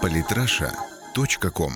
Политраша.ком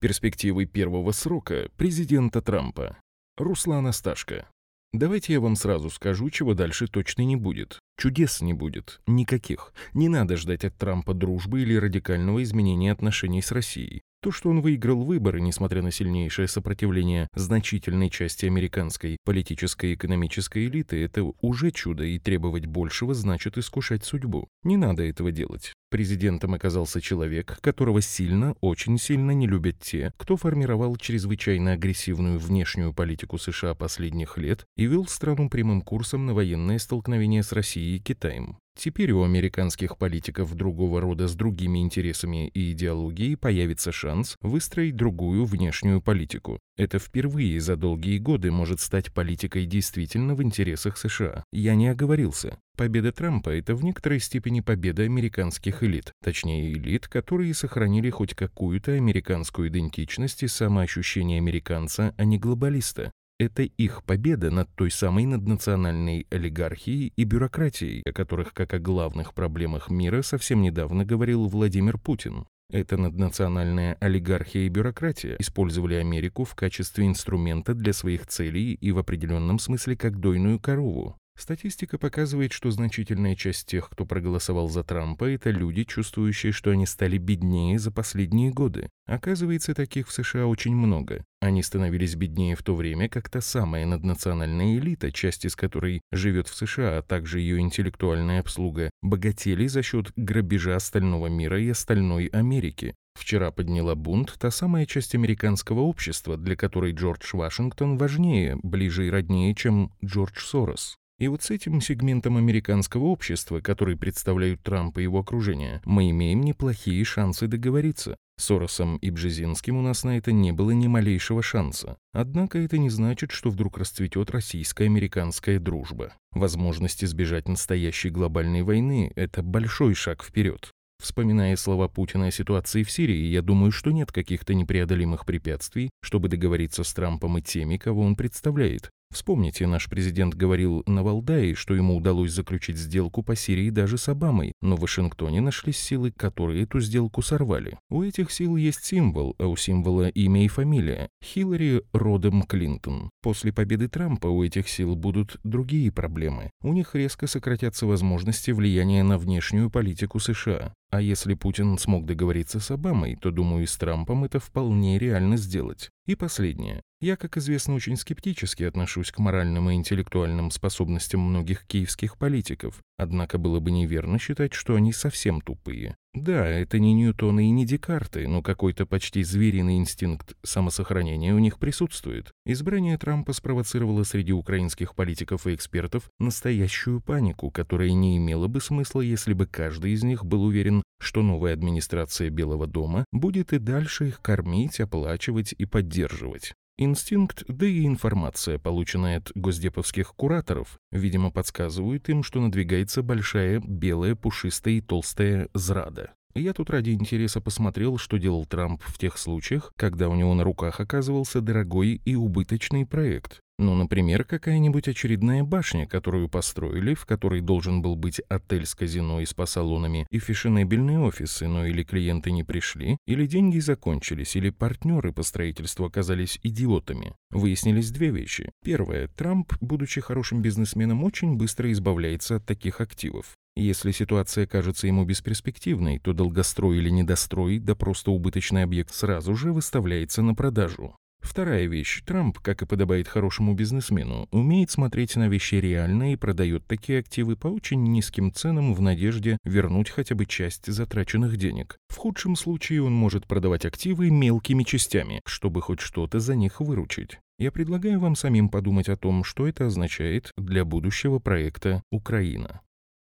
Перспективы первого срока президента Трампа. Руслан Асташко. Давайте я вам сразу скажу, чего дальше точно не будет. Чудес не будет. Никаких. Не надо ждать от Трампа дружбы или радикального изменения отношений с Россией. То, что он выиграл выборы, несмотря на сильнейшее сопротивление значительной части американской политической и экономической элиты, это уже чудо, и требовать большего значит искушать судьбу. Не надо этого делать. Президентом оказался человек, которого сильно, очень сильно не любят те, кто формировал чрезвычайно агрессивную внешнюю политику США последних лет и вел страну прямым курсом на военное столкновение с Россией и Китаем. Теперь у американских политиков другого рода с другими интересами и идеологией появится шанс выстроить другую внешнюю политику. Это впервые за долгие годы может стать политикой действительно в интересах США. Я не оговорился. Победа Трампа – это в некоторой степени победа американских элит, точнее элит, которые сохранили хоть какую-то американскую идентичность и самоощущение американца, а не глобалиста. Это их победа над той самой наднациональной олигархией и бюрократией, о которых как о главных проблемах мира совсем недавно говорил Владимир Путин. Эта наднациональная олигархия и бюрократия использовали Америку в качестве инструмента для своих целей и в определенном смысле как дойную корову. Статистика показывает, что значительная часть тех, кто проголосовал за Трампа, это люди, чувствующие, что они стали беднее за последние годы. Оказывается, таких в США очень много. Они становились беднее в то время, как та самая наднациональная элита, часть из которой живет в США, а также ее интеллектуальная обслуга, богатели за счет грабежа остального мира и остальной Америки. Вчера подняла бунт та самая часть американского общества, для которой Джордж Вашингтон важнее, ближе и роднее, чем Джордж Сорос. И вот с этим сегментом американского общества, который представляют Трамп и его окружение, мы имеем неплохие шансы договориться. С Соросом и Бжезинским у нас на это не было ни малейшего шанса. Однако это не значит, что вдруг расцветет российско-американская дружба. Возможность избежать настоящей глобальной войны – это большой шаг вперед. Вспоминая слова Путина о ситуации в Сирии, я думаю, что нет каких-то непреодолимых препятствий, чтобы договориться с Трампом и теми, кого он представляет. Вспомните, наш президент говорил на Валдае, что ему удалось заключить сделку по Сирии даже с Обамой, но в Вашингтоне нашлись силы, которые эту сделку сорвали. У этих сил есть символ, а у символа имя и фамилия. Хиллари родом Клинтон. После победы Трампа у этих сил будут другие проблемы. У них резко сократятся возможности влияния на внешнюю политику США. А если Путин смог договориться с Обамой, то, думаю, и с Трампом это вполне реально сделать. И последнее. Я, как известно, очень скептически отношусь к моральным и интеллектуальным способностям многих киевских политиков, однако было бы неверно считать, что они совсем тупые. Да, это не Ньютоны и не Декарты, но какой-то почти звериный инстинкт самосохранения у них присутствует. Избрание Трампа спровоцировало среди украинских политиков и экспертов настоящую панику, которая не имела бы смысла, если бы каждый из них был уверен, что новая администрация Белого дома будет и дальше их кормить, оплачивать и поддерживать. Инстинкт, да и информация, полученная от госдеповских кураторов, видимо, подсказывают им, что надвигается большая, белая, пушистая и толстая зрада. Я тут ради интереса посмотрел, что делал Трамп в тех случаях, когда у него на руках оказывался дорогой и убыточный проект. Ну, например, какая-нибудь очередная башня, которую построили, в которой должен был быть отель с казино и спа-салонами, и фешенебельные офисы, но или клиенты не пришли, или деньги закончились, или партнеры по строительству оказались идиотами. Выяснились две вещи. Первое. Трамп, будучи хорошим бизнесменом, очень быстро избавляется от таких активов. Если ситуация кажется ему бесперспективной, то долгострой или недострой, да просто убыточный объект сразу же выставляется на продажу. Вторая вещь. Трамп, как и подобает хорошему бизнесмену, умеет смотреть на вещи реально и продает такие активы по очень низким ценам в надежде вернуть хотя бы часть затраченных денег. В худшем случае он может продавать активы мелкими частями, чтобы хоть что-то за них выручить. Я предлагаю вам самим подумать о том, что это означает для будущего проекта «Украина».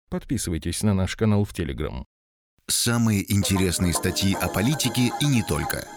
Подписывайтесь на наш канал в Телеграм. Самые интересные статьи о политике и не только –